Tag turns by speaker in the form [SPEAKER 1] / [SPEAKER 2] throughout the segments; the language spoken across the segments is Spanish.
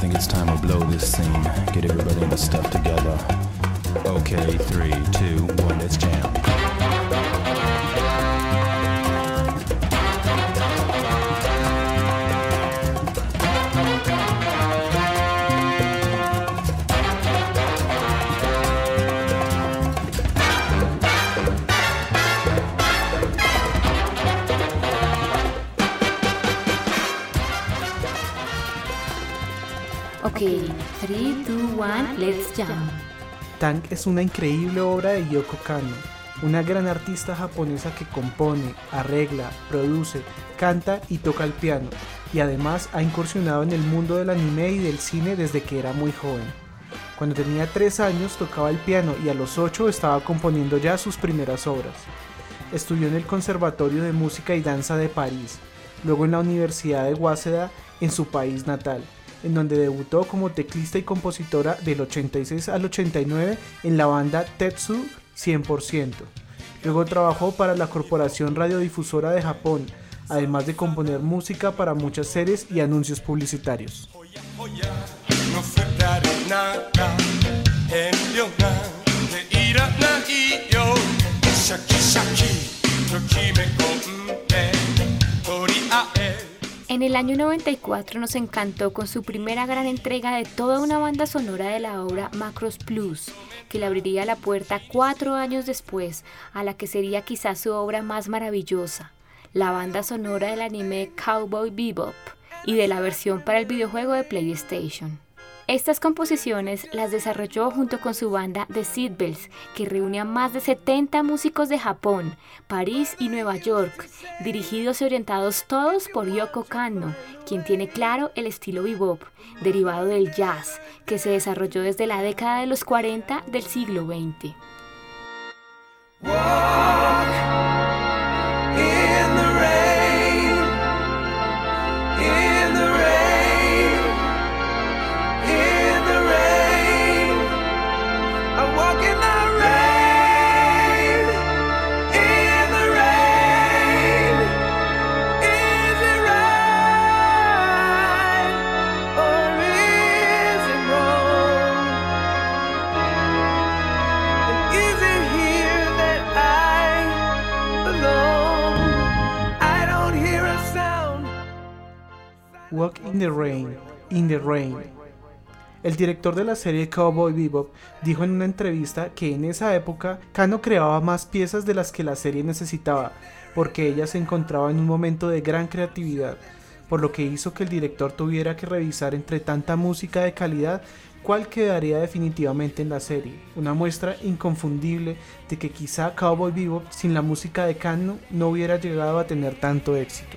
[SPEAKER 1] think it's time to blow this scene. Get everybody in the stuff together. Okay, three, two, one, let's jam.
[SPEAKER 2] Ok, 3, 2, 1, let's jam.
[SPEAKER 3] Tank es una increíble obra de Yoko Kanno, una gran artista japonesa que compone, arregla, produce, canta y toca el piano, y además ha incursionado en el mundo del anime y del cine desde que era muy joven. Cuando tenía 3 años tocaba el piano y a los 8 estaba componiendo ya sus primeras obras. Estudió en el Conservatorio de Música y Danza de París, luego en la Universidad de Waseda en su país natal, en donde debutó como teclista y compositora del 86 al 89 en la banda Tetsu 100%. Luego trabajó para la Corporación Radiodifusora de Japón, además de componer música para muchas series y anuncios publicitarios.
[SPEAKER 2] En el año 94 nos encantó con su primera gran entrega de toda una banda sonora de la obra Macros Plus, que le abriría la puerta cuatro años después a la que sería quizás su obra más maravillosa, la banda sonora del anime Cowboy Bebop y de la versión para el videojuego de PlayStation. Estas composiciones las desarrolló junto con su banda The Seatbelts, que reúne a más de 70 músicos de Japón, París y Nueva York, dirigidos y orientados todos por Yoko Kanno, quien tiene claro el estilo bebop, derivado del jazz, que se desarrolló desde la década de los 40 del siglo XX.
[SPEAKER 4] Walk in the Rain, in the Rain.
[SPEAKER 3] El director de la serie Cowboy Bebop dijo en una entrevista que en esa época Kano creaba más piezas de las que la serie necesitaba, porque ella se encontraba en un momento de gran creatividad, por lo que hizo que el director tuviera que revisar entre tanta música de calidad cuál quedaría definitivamente en la serie, una muestra inconfundible de que quizá Cowboy Bebop sin la música de Kano no hubiera llegado a tener tanto éxito.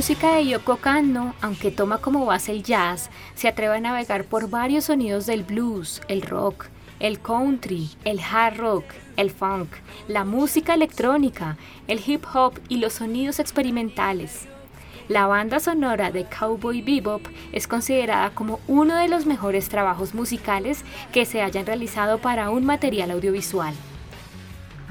[SPEAKER 2] música de Yoko Kanno, aunque toma como base el jazz, se atreve a navegar por varios sonidos del blues, el rock, el country, el hard rock, el funk, la música electrónica, el hip hop y los sonidos experimentales. La banda sonora de Cowboy Bebop es considerada como uno de los mejores trabajos musicales que se hayan realizado para un material audiovisual.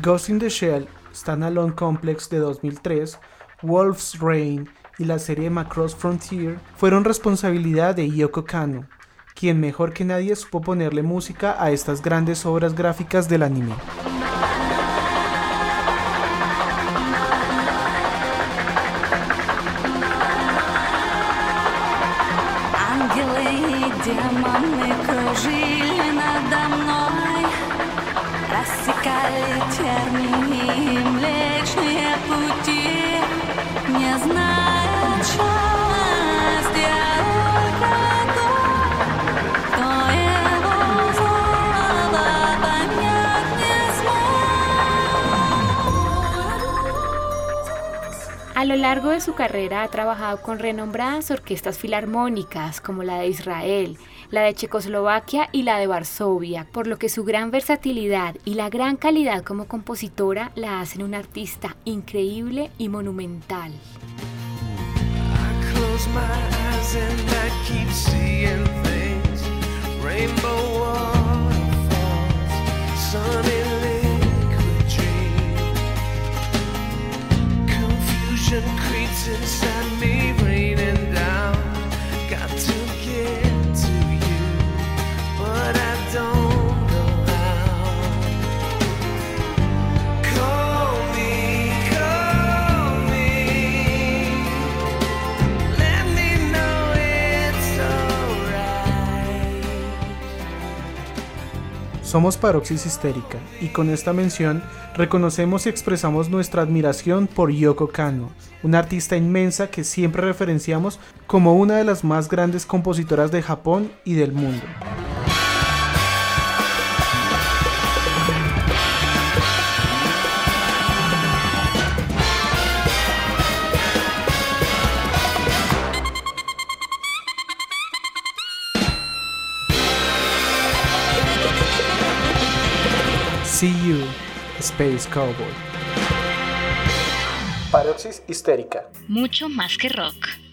[SPEAKER 3] Ghost in the Shell, Standalone Complex de 2003, Wolf's Rain y la serie Macross Frontier fueron responsabilidad de Yoko Kanno, quien mejor que nadie supo ponerle música a estas grandes obras gráficas del anime.
[SPEAKER 5] Ангелы и демоны кружили надо мной
[SPEAKER 6] Lo largo de su carrera ha trabajado con renombradas orquestas filarmónicas como la de Israel, la de Checoslovaquia y la de Varsovia, por lo que su gran versatilidad y la gran calidad como compositora la hacen una artista increíble y monumental. Inside me
[SPEAKER 3] Somos Paroxis Histérica y con esta mención reconocemos y expresamos nuestra admiración por Yoko Kanno, una artista inmensa que siempre referenciamos como una de las más grandes compositoras de Japón y del mundo. See You, Space Cowboy. Paroxis histérica.
[SPEAKER 6] Mucho más que rock.